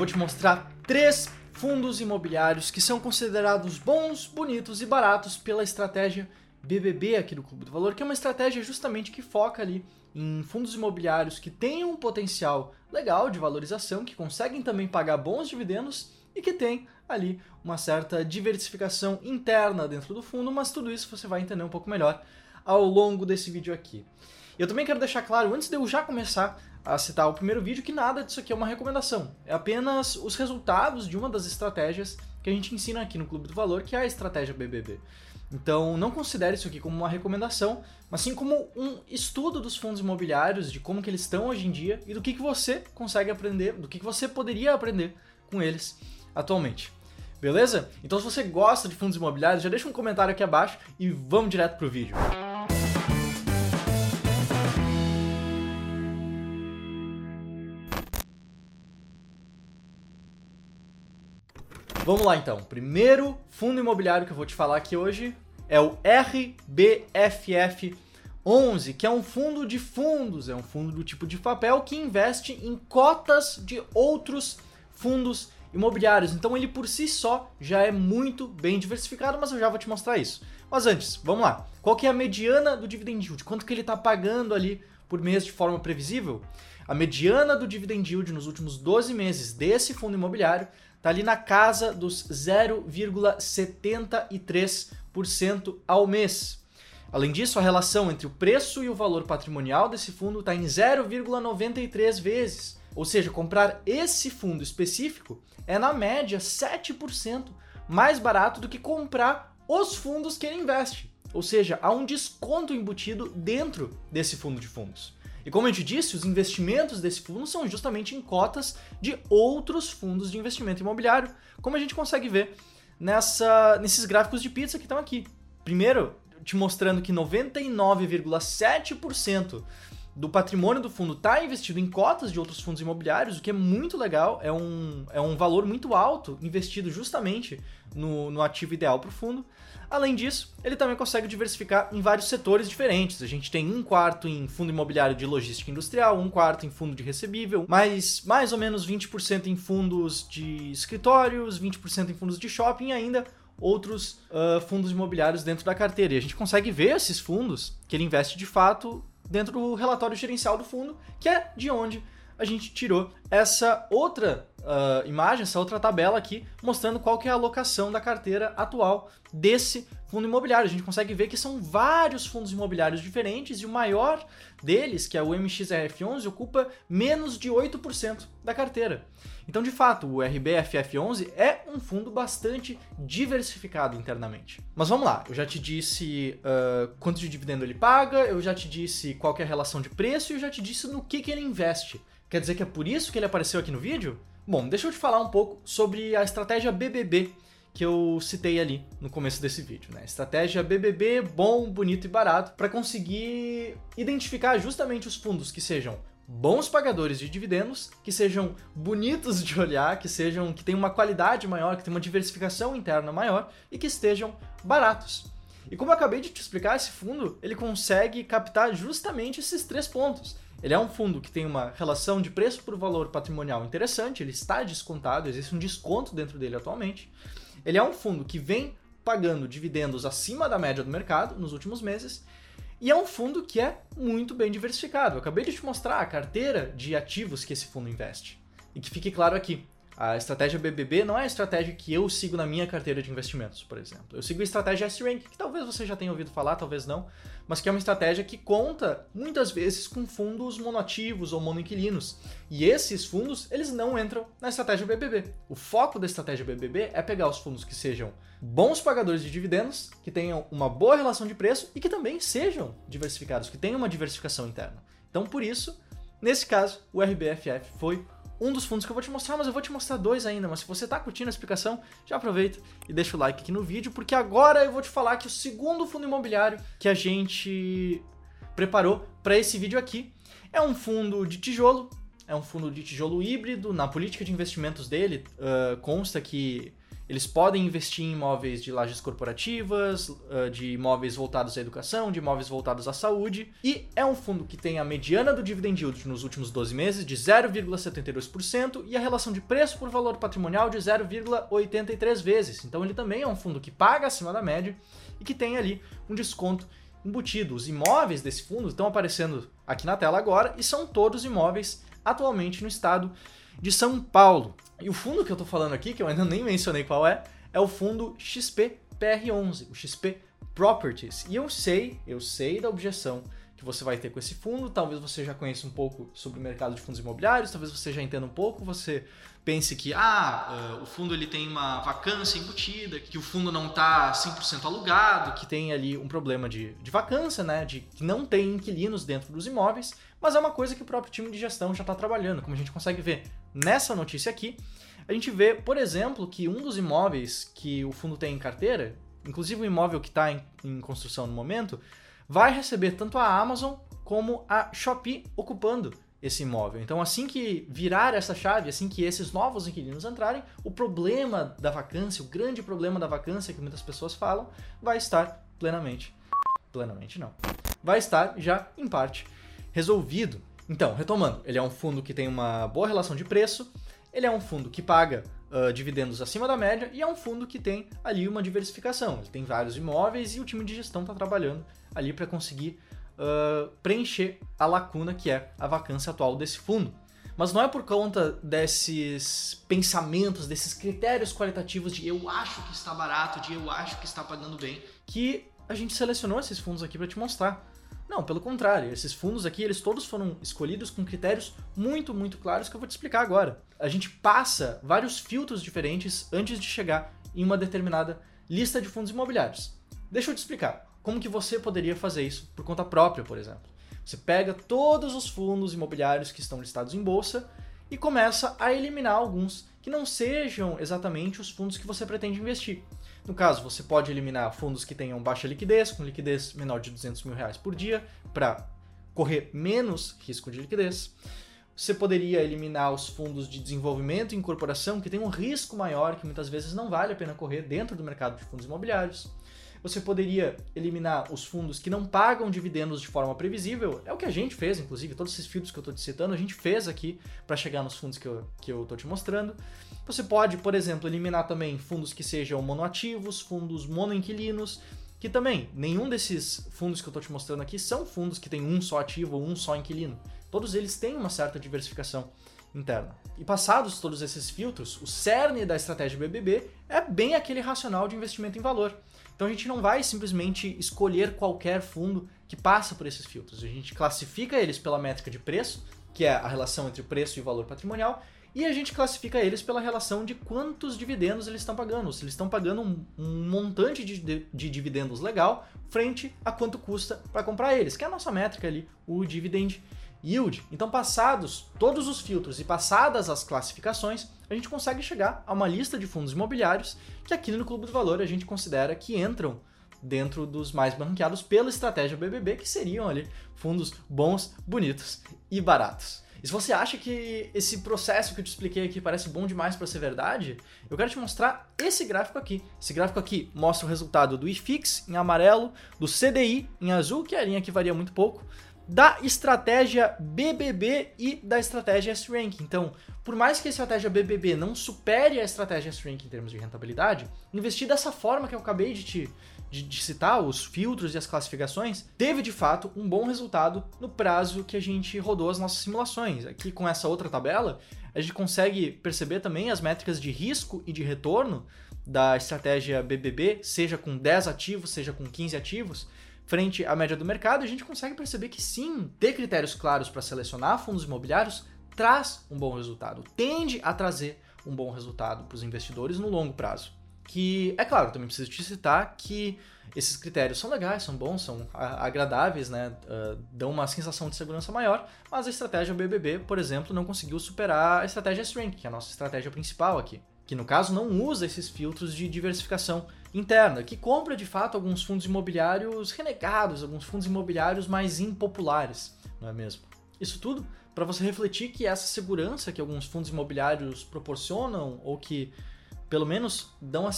vou te mostrar três fundos imobiliários que são considerados bons, bonitos e baratos pela estratégia BBB aqui do Clube do Valor, que é uma estratégia justamente que foca ali em fundos imobiliários que têm um potencial legal de valorização, que conseguem também pagar bons dividendos e que tem ali uma certa diversificação interna dentro do fundo, mas tudo isso você vai entender um pouco melhor ao longo desse vídeo aqui. Eu também quero deixar claro, antes de eu já começar a citar o primeiro vídeo, que nada disso aqui é uma recomendação. É apenas os resultados de uma das estratégias que a gente ensina aqui no Clube do Valor, que é a estratégia BBB. Então, não considere isso aqui como uma recomendação, mas sim como um estudo dos fundos imobiliários, de como que eles estão hoje em dia e do que, que você consegue aprender, do que, que você poderia aprender com eles atualmente. Beleza? Então, se você gosta de fundos imobiliários, já deixa um comentário aqui abaixo e vamos direto pro vídeo. Vamos lá então. Primeiro fundo imobiliário que eu vou te falar aqui hoje é o RBFF 11, que é um fundo de fundos, é um fundo do tipo de papel que investe em cotas de outros fundos imobiliários. Então ele por si só já é muito bem diversificado, mas eu já vou te mostrar isso. Mas antes, vamos lá. Qual que é a mediana do dividend yield? Quanto que ele está pagando ali por mês de forma previsível? A mediana do dividend yield nos últimos 12 meses desse fundo imobiliário está ali na casa dos 0,73% ao mês. Além disso, a relação entre o preço e o valor patrimonial desse fundo está em 0,93 vezes. Ou seja, comprar esse fundo específico é na média 7% mais barato do que comprar os fundos que ele investe. Ou seja, há um desconto embutido dentro desse fundo de fundos. E como eu te disse, os investimentos desse fundo são justamente em cotas de outros fundos de investimento imobiliário, como a gente consegue ver nessa, nesses gráficos de pizza que estão aqui. Primeiro, te mostrando que 99,7% do patrimônio do fundo está investido em cotas de outros fundos imobiliários, o que é muito legal, é um, é um valor muito alto investido justamente no, no ativo ideal para o fundo. Além disso, ele também consegue diversificar em vários setores diferentes. A gente tem um quarto em fundo imobiliário de logística industrial, um quarto em fundo de recebível, mais, mais ou menos 20% em fundos de escritórios, 20% em fundos de shopping e ainda outros uh, fundos imobiliários dentro da carteira. E a gente consegue ver esses fundos que ele investe de fato dentro do relatório gerencial do fundo, que é de onde a gente tirou essa outra uh, imagem, essa outra tabela aqui, mostrando qual que é a alocação da carteira atual desse fundo imobiliário. A gente consegue ver que são vários fundos imobiliários diferentes e o maior deles, que é o MXRF11, ocupa menos de 8% da carteira. Então, de fato, o RBFF11 é um fundo bastante diversificado internamente. Mas vamos lá, eu já te disse uh, quanto de dividendo ele paga, eu já te disse qual é a relação de preço e eu já te disse no que, que ele investe. Quer dizer que é por isso que ele apareceu aqui no vídeo? Bom, deixa eu te falar um pouco sobre a estratégia BBB que eu citei ali no começo desse vídeo, né? Estratégia BBB bom, bonito e barato para conseguir identificar justamente os fundos que sejam bons pagadores de dividendos, que sejam bonitos de olhar, que sejam que tenham uma qualidade maior, que tenham uma diversificação interna maior e que estejam baratos. E como eu acabei de te explicar, esse fundo ele consegue captar justamente esses três pontos. Ele é um fundo que tem uma relação de preço por valor patrimonial interessante, ele está descontado, existe um desconto dentro dele atualmente. Ele é um fundo que vem pagando dividendos acima da média do mercado nos últimos meses. E é um fundo que é muito bem diversificado. Eu acabei de te mostrar a carteira de ativos que esse fundo investe. E que fique claro aqui, a estratégia BBB não é a estratégia que eu sigo na minha carteira de investimentos, por exemplo. Eu sigo a estratégia S-Rank, que talvez você já tenha ouvido falar, talvez não, mas que é uma estratégia que conta muitas vezes com fundos monoativos ou monoinquilinos. E esses fundos, eles não entram na estratégia BBB. O foco da estratégia BBB é pegar os fundos que sejam bons pagadores de dividendos, que tenham uma boa relação de preço e que também sejam diversificados, que tenham uma diversificação interna. Então, por isso, nesse caso, o RBFF foi um dos fundos que eu vou te mostrar, mas eu vou te mostrar dois ainda. Mas se você está curtindo a explicação, já aproveita e deixa o like aqui no vídeo, porque agora eu vou te falar que o segundo fundo imobiliário que a gente preparou para esse vídeo aqui é um fundo de tijolo, é um fundo de tijolo híbrido. Na política de investimentos dele, uh, consta que Eles podem investir em imóveis de lajes corporativas, de imóveis voltados à educação, de imóveis voltados à saúde. E é um fundo que tem a mediana do dividend yield nos últimos 12 meses de 0,72% e a relação de preço por valor patrimonial de 0,83 vezes. Então ele também é um fundo que paga acima da média e que tem ali um desconto embutido. Os imóveis desse fundo estão aparecendo aqui na tela agora e são todos imóveis atualmente no estado de São Paulo. E o fundo que eu estou falando aqui, que eu ainda nem mencionei qual é, é o fundo XP-PR11, o XP Properties. E eu sei, eu sei da objeção que você vai ter com esse fundo. Talvez você já conheça um pouco sobre o mercado de fundos imobiliários, talvez você já entenda um pouco, você pense que ah, uh, o fundo ele tem uma vacância embutida, que o fundo não está 100% alugado, que tem ali um problema de, de vacância, né, de que não tem inquilinos dentro dos imóveis, mas é uma coisa que o próprio time de gestão já está trabalhando, como a gente consegue ver nessa notícia aqui. A gente vê, por exemplo, que um dos imóveis que o fundo tem em carteira, inclusive o imóvel que está em, em construção no momento, vai receber tanto a Amazon como a Shopee ocupando esse imóvel. Então, assim que virar essa chave, assim que esses novos inquilinos entrarem, o problema da vacância, o grande problema da vacância que muitas pessoas falam, vai estar plenamente, plenamente não, vai estar já em parte resolvido. Então, retomando, ele é um fundo que tem uma boa relação de preço, ele é um fundo que paga uh, dividendos acima da média e é um fundo que tem ali uma diversificação. Ele tem vários imóveis e o time de gestão está trabalhando ali para conseguir uh, preencher a lacuna que é a vacância atual desse fundo. Mas não é por conta desses pensamentos, desses critérios qualitativos de eu acho que está barato, de eu acho que está pagando bem, que a gente selecionou esses fundos aqui para te mostrar. Não, pelo contrário, esses fundos aqui, eles todos foram escolhidos com critérios muito, muito claros que eu vou te explicar agora. A gente passa vários filtros diferentes antes de chegar em uma determinada lista de fundos imobiliários. Deixa eu te explicar como que você poderia fazer isso por conta própria, por exemplo. Você pega todos os fundos imobiliários que estão listados em bolsa e começa a eliminar alguns que não sejam exatamente os fundos que você pretende investir. No caso, você pode eliminar fundos que tenham baixa liquidez, com liquidez menor de 200 mil reais por dia, para correr menos risco de liquidez. Você poderia eliminar os fundos de desenvolvimento e incorporação, que têm um risco maior, que muitas vezes não vale a pena correr dentro do mercado de fundos imobiliários. Você poderia eliminar os fundos que não pagam dividendos de forma previsível. É o que a gente fez, inclusive, todos esses filtros que eu estou te citando, a gente fez aqui para chegar nos fundos que eu estou que eu te mostrando. Você pode, por exemplo, eliminar também fundos que sejam monoativos, fundos monoinquilinos, que também nenhum desses fundos que eu estou te mostrando aqui são fundos que tem um só ativo ou um só inquilino. Todos eles têm uma certa diversificação interna. E passados todos esses filtros, o cerne da estratégia BBB é bem aquele racional de investimento em valor. Então a gente não vai simplesmente escolher qualquer fundo que passa por esses filtros. A gente classifica eles pela métrica de preço, que é a relação entre preço e valor patrimonial, e a gente classifica eles pela relação de quantos dividendos eles estão pagando. Se eles estão pagando um, um montante de, de, de, dividendos legal frente a quanto custa para comprar eles, que é a nossa métrica ali, o dividend yield. Então, passados todos os filtros e passadas as classificações, a gente consegue chegar a uma lista de fundos imobiliários que aqui no Clube do Valor a gente considera que entram dentro dos mais banqueados pela estratégia BBB, que seriam ali fundos bons, bonitos e baratos. E se você acha que esse processo que eu te expliquei aqui parece bom demais para ser verdade, eu quero te mostrar esse gráfico aqui. Esse gráfico aqui mostra o resultado do IFIX em amarelo, do CDI em azul, que é a linha que varia muito pouco, da estratégia BBB e da estratégia S-Rank. Então, por mais que a estratégia BBB não supere a estratégia S-Rank em termos de rentabilidade, investir dessa forma que eu acabei de te de, de, citar, os filtros e as classificações, teve de fato um bom resultado no prazo que a gente rodou as nossas simulações. Aqui com essa outra tabela, a gente consegue perceber também as métricas de risco e de retorno da estratégia BBB, seja com 10 ativos, seja com 15 ativos, frente à média do mercado, a gente consegue perceber que sim, ter critérios claros para selecionar fundos imobiliários traz um bom resultado, tende a trazer um bom resultado para os investidores no longo prazo que, é claro, também preciso te citar que esses critérios são legais, são bons, são agradáveis, né? Uh, dão uma sensação de segurança maior, mas a estratégia BBB, por exemplo, não conseguiu superar a estratégia Strength, que é a nossa estratégia principal aqui, que no caso não usa esses filtros de diversificação interna, que compra de fato alguns fundos imobiliários renegados, alguns fundos imobiliários mais impopulares, não é mesmo? Isso tudo para você refletir que essa segurança que alguns fundos imobiliários proporcionam ou que pelo menos dão, a,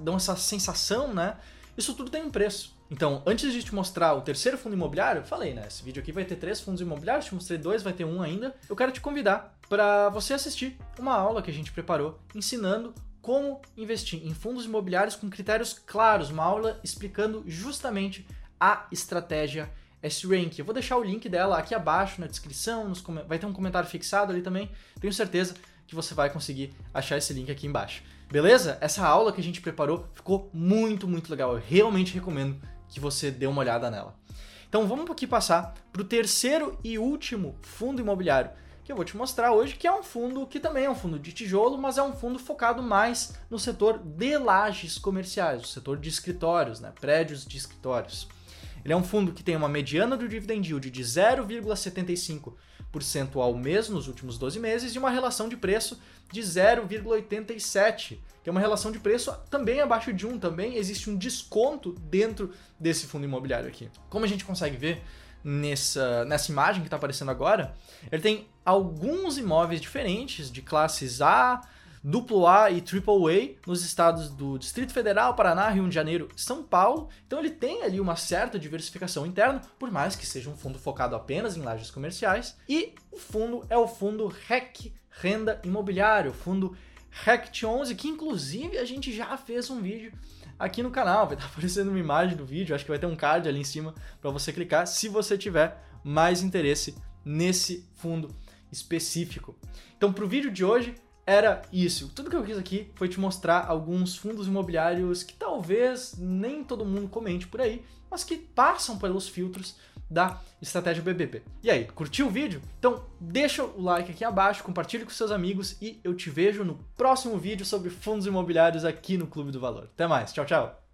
dão essa sensação, né? Isso tudo tem um preço. Então, antes de te mostrar o terceiro fundo imobiliário, falei, né? Esse vídeo aqui vai ter três fundos imobiliários, te mostrei dois, vai ter um ainda. Eu quero te convidar para você assistir uma aula que a gente preparou ensinando como investir em fundos imobiliários com critérios claros, uma aula explicando justamente a estratégia S-Rank. Eu vou deixar o link dela aqui abaixo na descrição, vai ter um comentário fixado ali também. Tenho certeza que você vai conseguir achar esse link aqui embaixo. Beleza? Essa aula que a gente preparou ficou muito, muito legal. Eu realmente recomendo que você dê uma olhada nela. Então vamos aqui passar para o terceiro e último fundo imobiliário que eu vou te mostrar hoje, que é um fundo que também é um fundo de tijolo, mas é um fundo focado mais no setor de lajes comerciais, o setor de escritórios, né, prédios de escritórios. Ele é um fundo que tem uma mediana do dividend yield de 0,75% ao mês nos últimos 12 meses e uma relação de preço de 0,87, que é uma relação de preço também abaixo de 1, também existe um desconto dentro desse fundo imobiliário aqui. Como a gente consegue ver, nessa, nessa imagem que está aparecendo agora, ele tem alguns imóveis diferentes de classes A, AA e AAA nos estados do Distrito Federal, Paraná, Rio de Janeiro São Paulo. Então ele tem ali uma certa diversificação interna, por mais que seja um fundo focado apenas em lajes comerciais. E o fundo é o fundo REC Renda Imobiliário, o fundo RECT11, que inclusive a gente já fez um vídeo aqui no canal. Vai estar aparecendo uma imagem do vídeo, acho que vai ter um card ali em cima para você clicar se você tiver mais interesse nesse fundo específico. Então, para o vídeo de hoje, era isso. Tudo que eu quis aqui foi te mostrar alguns fundos imobiliários que talvez nem todo mundo comente por aí, mas que passam pelos filtros da estratégia BBB. E aí, curtiu o vídeo? Então deixa o like aqui abaixo, compartilhe com seus amigos e eu te vejo no próximo vídeo sobre fundos imobiliários aqui no Clube do Valor. Até mais, tchau, tchau!